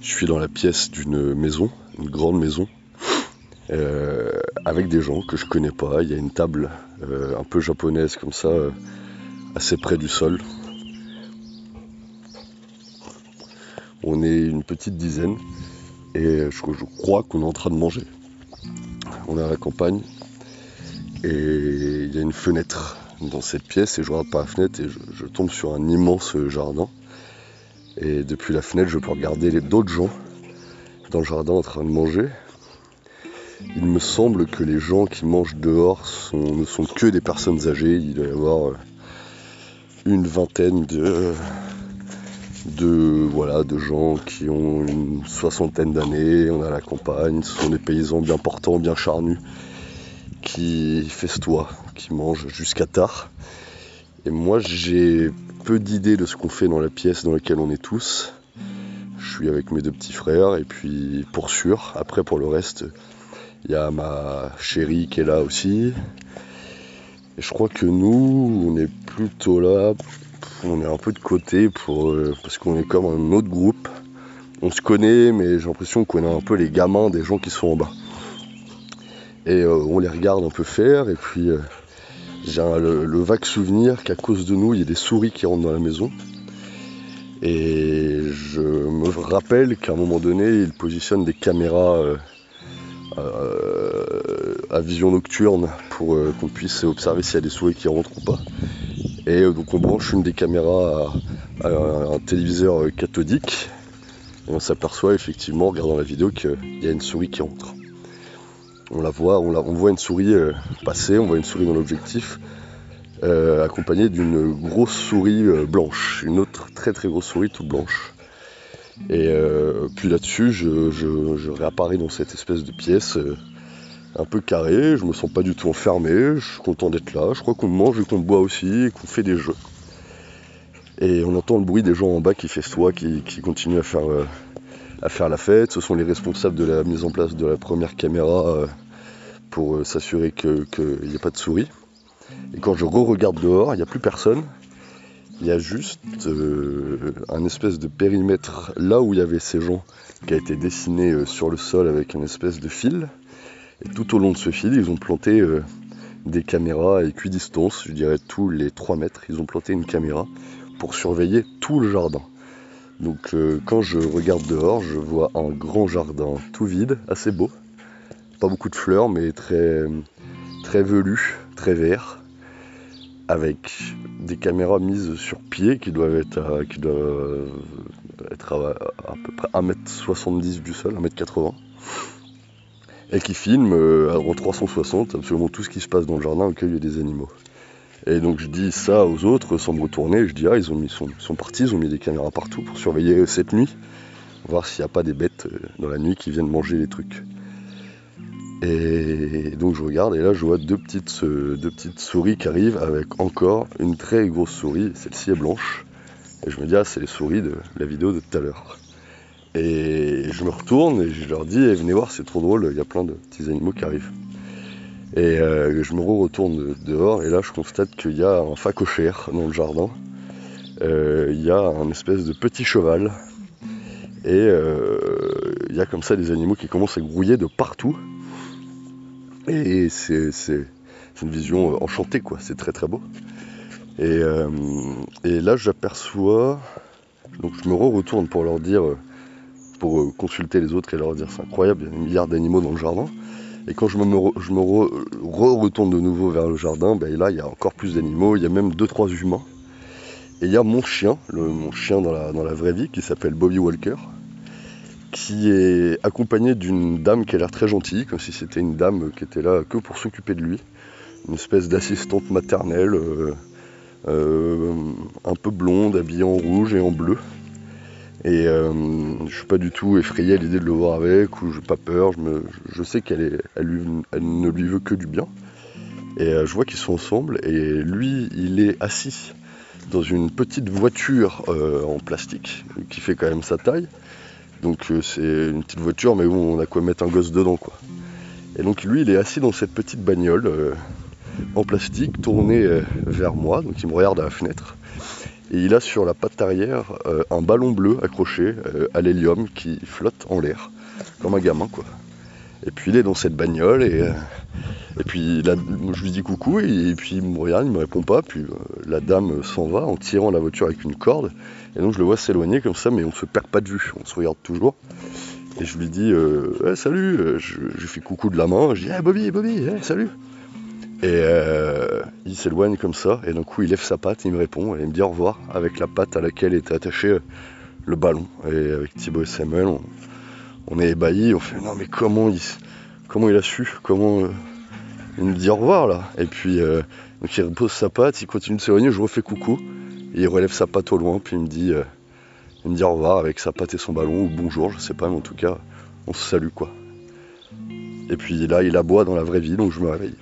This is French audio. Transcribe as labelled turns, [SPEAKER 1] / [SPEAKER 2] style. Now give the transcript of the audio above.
[SPEAKER 1] Je suis dans la pièce d'une maison, une grande maison, euh, avec des gens que je connais pas. Il y a une table euh, un peu japonaise comme ça, euh, assez près du sol. On est une petite dizaine et je, crois qu'on est en train de manger. On est à la campagne et il y a une fenêtre dans cette pièce et je regarde par la fenêtre et je tombe sur un immense jardin. Et depuis la fenêtre, je peux regarder d'autres gens dans le jardin en train de manger. Il me semble que les gens qui mangent dehors sont- ne sont que des personnes âgées. Il doit y avoir euh, une vingtaine de, de, voilà, de gens qui ont une soixantaine d'années. On à la campagne. Ce sont des paysans bien portants, bien charnus, qui festoient, qui mangent jusqu'à tard. Et moi, j'ai peu d'idées de ce qu'on fait dans la pièce dans laquelle on est tous. Je suis avec mes deux petits frères et puis pour sûr, après pour le reste, il y a ma chérie qui est là aussi. Et je crois que nous, on est plutôt là, on est un peu de côté pour, euh, parce qu'on est comme un autre groupe. On se connaît, mais j'ai l'impression qu'on est un peu les gamins des gens qui sont en bas. Et euh, on les regarde un peu faire et puis euh, j'ai un- le, vague souvenir qu'à cause de nous, il y a des souris qui rentrent dans la maison. Et je me rappelle qu'à un moment donné, ils positionnent des caméras euh, euh, à vision nocturne pour euh, qu'on puisse observer s'il y a des souris qui rentrent ou pas. Et donc on branche une des caméras à, à un téléviseur cathodique. Et on s'aperçoit effectivement, en regardant la vidéo, qu'il y a une souris qui rentre. On la voit, on, voit une souris euh, passer, on voit une souris dans l'objectif, euh, accompagnée d'une grosse souris euh, blanche, une autre très très grosse souris toute blanche. Et puis là-dessus, je, réapparais dans cette espèce de pièce un peu carrée, je me sens pas du tout enfermé, je suis content d'être là, je crois qu'on mange et qu'on boit aussi, qu'on fait des jeux. Et on entend le bruit des gens en bas qui festoient, qui, qui continuent à faire, à faire la fête. Ce sont les responsables de la mise en place de la première caméra euh, pour euh, s'assurer qu'il n'y ait pas de souris. Et quand je re-regarde dehors, il n'y a plus personne. Il y a juste euh, un espèce de périmètre là où il y avait ces gens qui a été dessiné sur le sol avec une espèce de fil. Et tout au long de ce fil, ils ont planté des caméras à équidistance, je dirais tous les 3 mètres, ils ont planté une caméra pour surveiller tout le jardin. Donc euh, quand je regarde dehors, je vois un grand jardin tout vide, assez beau. Pas beaucoup de fleurs, mais très, très velu, très vert avec des caméras mises sur pied qui doivent être à, être à, peu près 1m70 du sol, 1m80 et qui filment euh, en 360 absolument tout ce qui se passe dans le jardin auquel il y a des animaux. Et donc je dis ça aux autres sans me retourner, je dis ah ils ont mis, sont, partis, ils ont mis des caméras partout pour surveiller cette nuit, voir s'il n'y a pas des bêtes euh, dans la nuit qui viennent manger les trucs. Et donc je regarde et là je vois deux petites, euh, deux petites souris qui arrivent avec encore une très grosse souris, celle-ci est blanche. Et je me dis ah c'est les souris de la vidéo de tout à l'heure. Et je me retourne et je leur dis eh, venez voir c'est trop drôle, il y a plein de petits animaux qui arrivent. Et euh, je me retourne dehors et là je constate qu'il y a un facochère dans le jardin. Euh, Il y a un espèce de petit cheval. Et euh, il y a comme ça des animaux qui commencent à grouiller de partout. Et c'est une vision enchantée, quoi. C'est très très beau. Et, là, j'aperçois. Donc, je me re-retourne pour leur dire, pour consulter les autres et leur dire c'est incroyable, il y a un milliard d'animaux dans le jardin. Et quand je me, re-retourne de nouveau vers le jardin, ben là, il y a encore plus d'animaux. Il y a même deux trois humains. Et il y a mon chien, mon chien dans la, dans la vraie vie, qui s'appelle Bobby Walker qui est accompagné d'une dame qui a l'air très gentille, comme si c'était une dame qui était là que pour s'occuper de lui. Une espèce d'assistante maternelle, euh, euh, un peu blonde, habillée en rouge et en bleu. Et euh, je suis pas du tout effrayé à l'idée de le voir avec, ou j'ai pas peur. Je, me- je sais qu'elle elle, elle ne lui veut que du bien. Et euh, je vois qu'ils sont ensemble, et lui, il est assis dans une petite voiture euh, en plastique, qui fait quand même sa taille. Donc c'est une petite voiture, mais bon, on a quoi mettre un gosse dedans, quoi. Et donc lui, il est assis dans cette petite bagnole en plastique, tournée vers moi, donc il me regarde à la fenêtre. Et il a sur la patte arrière euh, un ballon bleu accroché euh, à l'hélium qui flotte en l'air, comme un gamin quoi. Et puis il est dans cette bagnole et, euh, puis là, je lui dis coucou et, puis il me regarde, il me répond pas. Puis la dame s'en va en tirant la voiture avec une corde. Et donc je le vois s'éloigner comme ça, mais on se perd pas de vue, on se regarde toujours. Et je lui dis eh, salut, je, lui fais coucou de la main, je dis hey, Bobby, Bobby, salut. Et il s'éloigne comme ça, et d'un coup il lève sa patte, il me répond, et il me dit au revoir avec la patte à laquelle était attaché le ballon. Et avec Thibaut et Samuel, on, est ébahis, on fait non mais comment il, comment il a su, comment euh, il nous dit au revoir là. Et puis euh, il repose sa patte, il continue de s'éloigner, je refais coucou, il relève sa patte au loin, puis il me dit, il me dit au revoir avec sa patte et son ballon, ou bonjour, je sais pas, mais en tout cas on se salue quoi. Et puis là il aboie dans la vraie vie, donc je me réveille.